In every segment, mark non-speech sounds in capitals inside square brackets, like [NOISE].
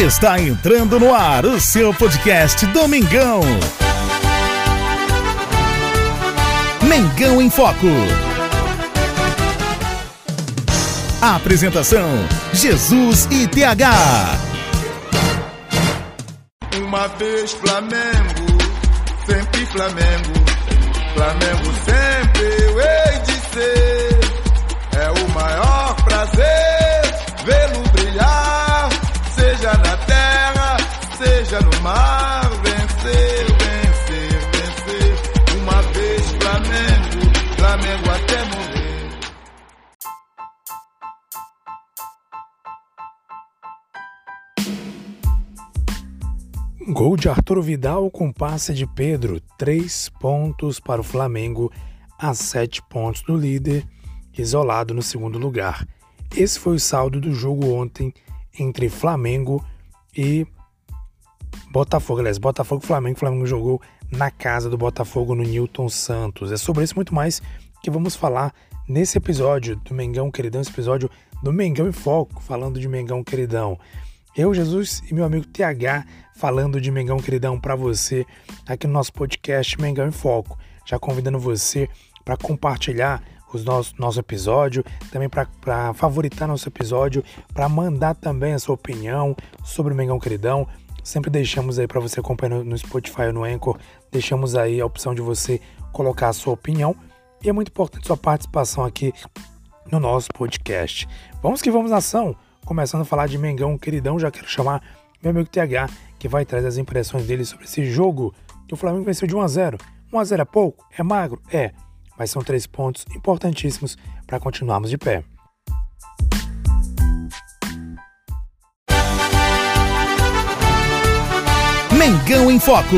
Está entrando no ar o seu podcast Domingão. Mengão em Foco. Apresentação: Jesus e TH. Uma vez Flamengo, sempre Flamengo. Flamengo sempre eu hei de ser. Seja no mar. Vencer, vencer, vencer. Uma vez Flamengo, Flamengo até morrer. Gol de Arturo Vidal com passe de Pedro, três pontos para o Flamengo, a sete pontos do líder, isolado no segundo lugar. Esse foi o saldo do jogo ontem entre Flamengo e Botafogo. Aliás, Botafogo Flamengo. O Flamengo jogou na casa do Botafogo no Newton Santos. É sobre isso muito mais que vamos falar nesse episódio do Mengão Queridão, esse episódio do Mengão em Foco, falando de Mengão Queridão. Eu, Jesus e meu amigo TH falando de Mengão Queridão para você aqui no nosso podcast Mengão em Foco. Já convidando você para compartilhar os nossos nosso episódio, também para favoritar nosso episódio, para mandar também a sua opinião sobre o Mengão Queridão. Sempre deixamos aí para você acompanhar no, Spotify ou no Anchor, deixamos aí a opção de você colocar a sua opinião e é muito importante sua participação aqui no nosso podcast. Vamos que vamos nação! Começando a falar de Mengão Queridão, já quero chamar meu amigo TH, que vai trazer as impressões dele sobre esse jogo que o Flamengo venceu de 1 a 0. 1 a 0 é pouco? É magro? É, mas são três pontos importantíssimos para continuarmos de pé. Mengão em Foco.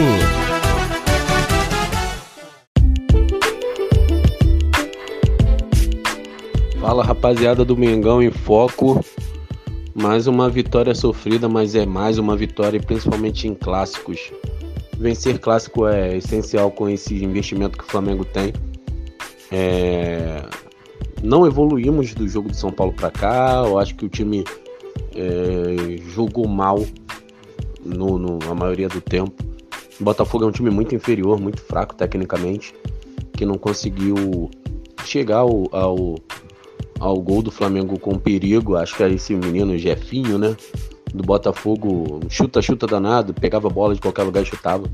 Fala rapaziada do Mengão em Foco. Mais uma vitória sofrida, mas é mais uma vitória, principalmente em clássicos. Vencer clássico é essencial com esse investimento que o Flamengo tem. É... Não evoluímos do jogo de São Paulo para cá. Eu acho que o time é... jogou mal no, no, na maioria do tempo. O Botafogo é um time muito inferior, muito fraco tecnicamente, que não conseguiu chegar ao, ao ao gol do Flamengo com perigo. Acho que é esse menino Jefinho, né? Do Botafogo, chuta, chuta danado, pegava bola de qualquer lugar e chutava.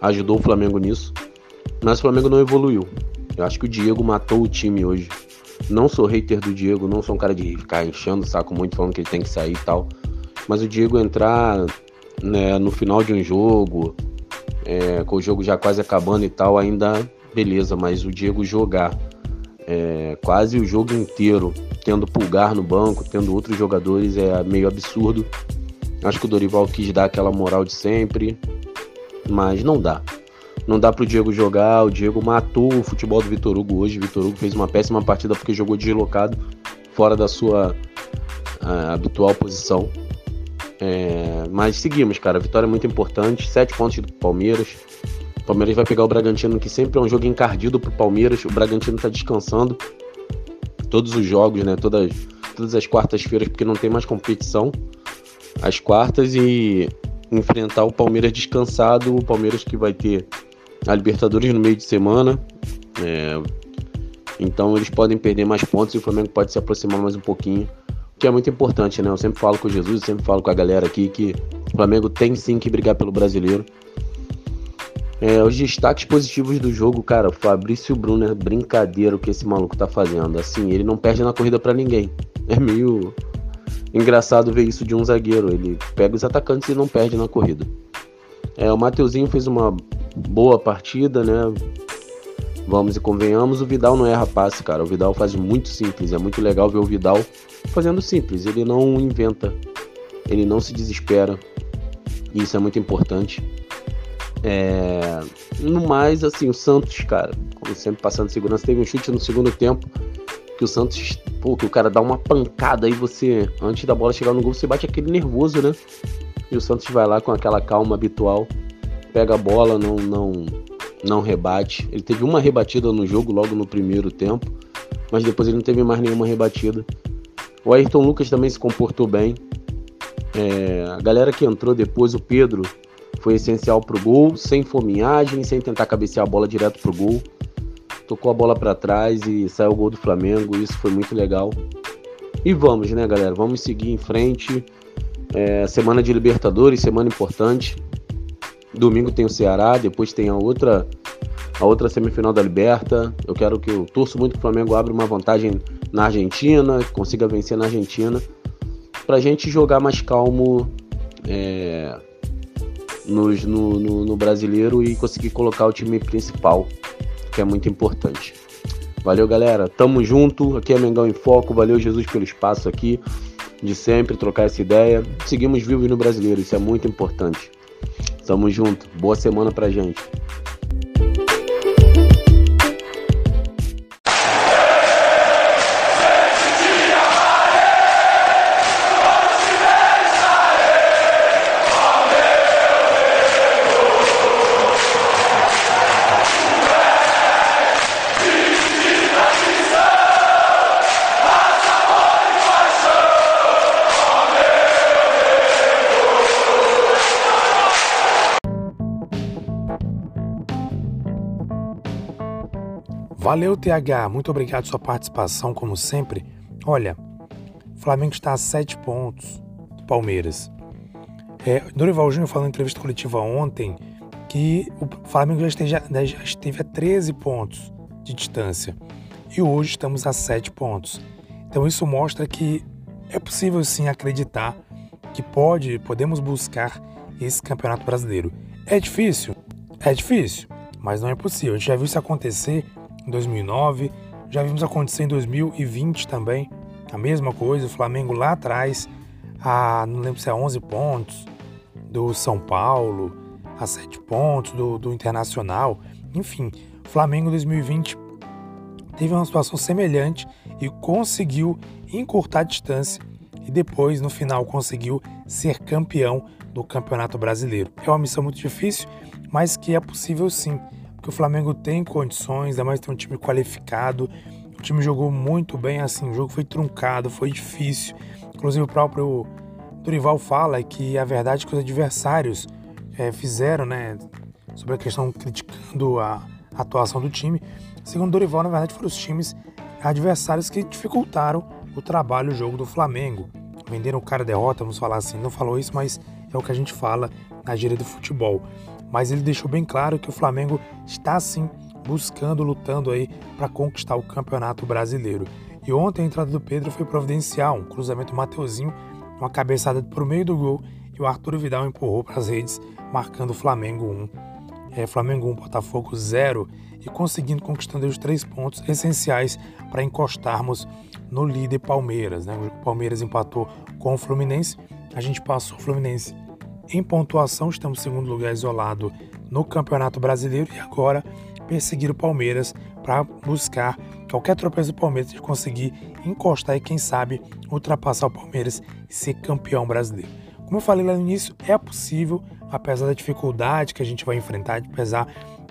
Ajudou o Flamengo nisso. Mas o Flamengo não evoluiu. Eu acho que o Diego matou o time hoje. Não sou hater do Diego, não sou um cara de ficar enchendo o saco muito falando que ele tem que sair e tal. Mas o Diego entrar né, no final de um jogo, é, com o jogo já quase acabando e tal, ainda beleza, mas o Diego jogar é, quase o jogo inteiro tendo pulgar no banco, tendo outros jogadores, é meio absurdo. Acho que o Dorival quis dar aquela moral de sempre, mas não dá. Não dá pro Diego jogar, o Diego matou o futebol do Vitor Hugo hoje. O Vitor Hugo fez uma péssima partida porque jogou deslocado, fora da sua uh, habitual posição. É, mas seguimos, cara. Vitória é muito importante. Sete pontos do Palmeiras. O Palmeiras vai pegar o Bragantino, que sempre é um jogo encardido pro Palmeiras. O Bragantino tá descansando todos os jogos, né? Todas, todas as quartas-feiras, porque não tem mais competição. As quartas e enfrentar o Palmeiras descansado. O Palmeiras que vai ter a Libertadores no meio de semana. É, então eles podem perder mais pontos e o Flamengo pode se aproximar mais um pouquinho. Que é muito importante, né? Eu sempre falo com Jesus, sempre falo com a galera aqui que o Flamengo tem sim que brigar pelo brasileiro. É, os destaques positivos do jogo, cara, Fabrício Brunner, brincadeira o que esse maluco tá fazendo. Assim, ele não perde na corrida para ninguém. [LAUGHS] É meio engraçado ver isso de um zagueiro. Ele pega os atacantes e não perde na corrida. É, o Mateuzinho fez uma boa partida, né? Vamos e convenhamos, o Vidal não erra passe, cara. O Vidal faz muito simples. É muito legal ver o Vidal fazendo simples. Ele não inventa, ele não se desespera. Isso é muito importante. É... No mais, assim, o Santos, cara, como sempre passando segurança, teve um chute no segundo tempo que o Santos, pô, que o cara dá uma pancada aí você, antes da bola chegar no gol, você bate aquele nervoso, né? E o Santos vai lá com aquela calma habitual, pega a bola, não não não rebate. Ele teve uma rebatida no jogo logo no primeiro tempo, mas depois ele não teve mais nenhuma rebatida. O Ayrton Lucas também se comportou bem. É, a galera que entrou depois, o Pedro, foi essencial pro gol, sem fominhagem, sem tentar cabecear a bola direto pro gol. Tocou a bola para trás e saiu o gol do Flamengo, isso foi muito legal. E vamos, né, galera? Vamos seguir em frente. É, semana de Libertadores, semana importante. Domingo tem o Ceará, depois tem a outra a outra semifinal da Liberta. Eu quero que eu torço muito que o Flamengo abra uma vantagem na Argentina, consiga vencer na Argentina, para a gente jogar mais calmo é, nos, no, no, no brasileiro e conseguir colocar o time principal, que é muito importante. Valeu, galera. Tamo junto. Aqui é Mengão em Foco. Valeu, Jesus, pelo espaço aqui de sempre trocar essa ideia. Seguimos vivos no brasileiro, isso é muito importante. Tamo junto. Boa semana pra gente. Valeu, TH. Muito obrigado pela sua participação, como sempre. Olha, o Flamengo está a 7 pontos do Palmeiras. É, Dorival Júnior falou em entrevista coletiva ontem que o Flamengo já, esteja, já esteve a 13 pontos de distância. E hoje estamos a 7 pontos. Então isso mostra que é possível sim acreditar que pode, podemos buscar esse campeonato brasileiro. É difícil? É difícil, mas não é possível. A gente já viu isso acontecer em 2009, já vimos acontecer em 2020 também, a mesma coisa, o Flamengo lá atrás, a, não lembro se é 11 pontos do São Paulo, a 7 pontos do, do Internacional, enfim, o Flamengo em 2020 teve uma situação semelhante e conseguiu encurtar a distância e depois, no final, conseguiu ser campeão do Campeonato Brasileiro. É uma missão muito difícil, mas que é possível sim que o Flamengo tem condições, ainda mais tem um time qualificado. O time jogou muito bem, assim, o jogo foi truncado, foi difícil. Inclusive o próprio Dorival fala que a verdade é que os adversários é, fizeram, né, sobre a questão criticando a, a atuação do time. Segundo Dorival, na verdade, foram os times adversários que dificultaram o trabalho, o jogo do Flamengo. Venderam o cara derrota, vamos falar assim. Não falou isso, mas é o que a gente fala na gíria do futebol mas ele deixou bem claro que o Flamengo está sim buscando, lutando aí para conquistar o Campeonato Brasileiro. E ontem a entrada do Pedro foi providencial, um cruzamento Mateuzinho, uma cabeçada por meio do gol e o Arthur Vidal empurrou para as redes, marcando o Flamengo 1. É, Flamengo 1, Botafogo 0 e conseguindo conquistando os três pontos essenciais para encostarmos no líder Palmeiras. Né? O Palmeiras empatou com o Fluminense, a gente passou o Fluminense em pontuação, estamos em segundo lugar isolado no Campeonato Brasileiro e agora perseguir o Palmeiras para buscar qualquer tropeço do Palmeiras de conseguir encostar e quem sabe ultrapassar o Palmeiras e ser campeão brasileiro. Como eu falei lá no início, é possível, apesar da dificuldade que a gente vai enfrentar, apesar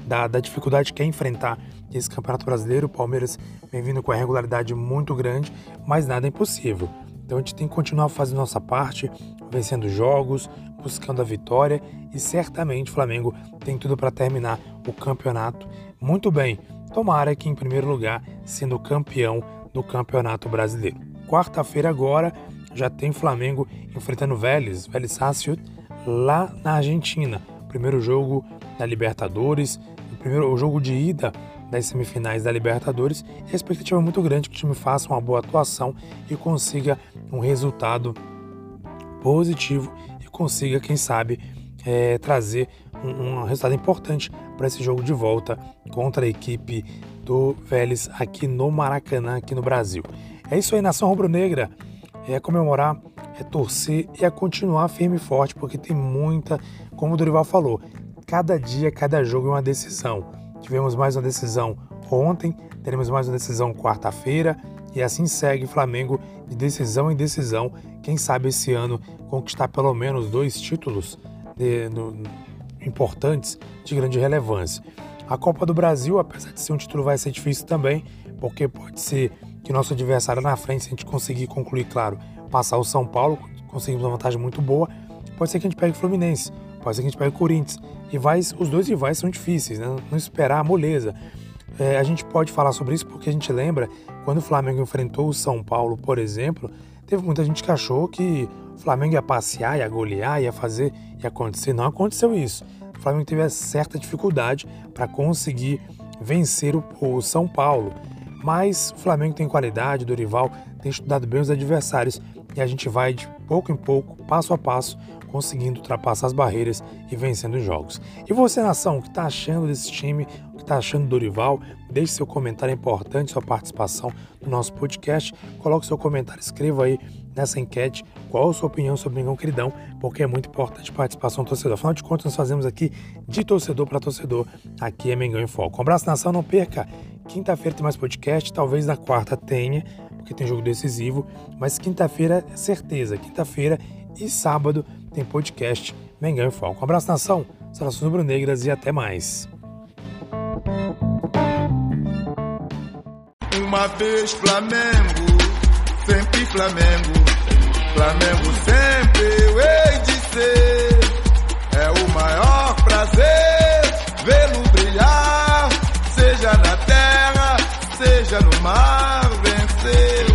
da, da dificuldade que é enfrentar esse Campeonato Brasileiro, o Palmeiras vem vindo com a regularidade muito grande, mas nada é impossível. Então a gente tem que continuar fazendo nossa parte, vencendo jogos, buscando a vitória e certamente o Flamengo tem tudo para terminar o campeonato muito bem. Tomara que em primeiro lugar, sendo campeão do Campeonato Brasileiro. Quarta-feira agora já tem Flamengo enfrentando Vélez, Vélez Sarsfield, lá na Argentina. Primeiro jogo da Libertadores, o primeiro o jogo de ida das semifinais da Libertadores. E a expectativa é muito grande que o time faça uma boa atuação e consiga um resultado positivo consiga, quem sabe, é, trazer um, um, resultado importante para esse jogo de volta contra a equipe do Vélez aqui no Maracanã, aqui no Brasil. É isso aí, nação rubro-negra. É comemorar, é torcer e é continuar firme e forte, porque tem muita, como o Dorival falou, cada dia, cada jogo é uma decisão. Tivemos mais uma decisão ontem, teremos mais uma decisão quarta-feira e assim segue Flamengo de decisão em decisão. Quem sabe esse ano conquistar pelo menos dois títulos de, no, importantes de grande relevância. A Copa do Brasil, apesar de ser um título, vai ser difícil também, porque pode ser que nosso adversário na frente, se a gente conseguir concluir, claro, passar o São Paulo, conseguimos uma vantagem muito boa. Pode ser que a gente pegue o Fluminense, pode ser que a gente pegue o Corinthians. Rivais, os dois rivais são difíceis, né? não esperar a moleza. É, a gente pode falar sobre isso porque a gente lembra quando o Flamengo enfrentou o São Paulo, por exemplo, teve muita gente que achou que o Flamengo ia passear, ia golear, ia fazer, ia acontecer. Não aconteceu isso. O Flamengo teve certa dificuldade para conseguir vencer o, o, São Paulo. Mas o Flamengo tem qualidade, Dorival tem estudado bem os adversários e a gente vai de pouco em pouco, passo a passo, conseguindo ultrapassar as barreiras e vencendo os jogos. E você, nação, o que está achando desse time, o que está achando do Dorival? Deixe seu comentário, é importante sua participação no nosso podcast. Coloque seu comentário, escreva aí nessa enquete qual a sua opinião sobre o Mengão Queridão, porque é muito importante a participação do torcedor. Afinal de contas, nós fazemos aqui de torcedor para torcedor, aqui é Mengão em Foco. Um abraço, nação, não perca. Quinta-feira tem mais podcast, talvez na quarta tenha, porque tem jogo decisivo, mas quinta-feira é certeza, quinta-feira e sábado tem podcast Mengão em Foco. Um abraço, nação, saudações rubro-negras e até mais. Uma vez Flamengo, sempre Flamengo, Flamengo sempre eu hei de ser. É o maior prazer vê-lo brilhar, seja na terra, seja no mar, hacer.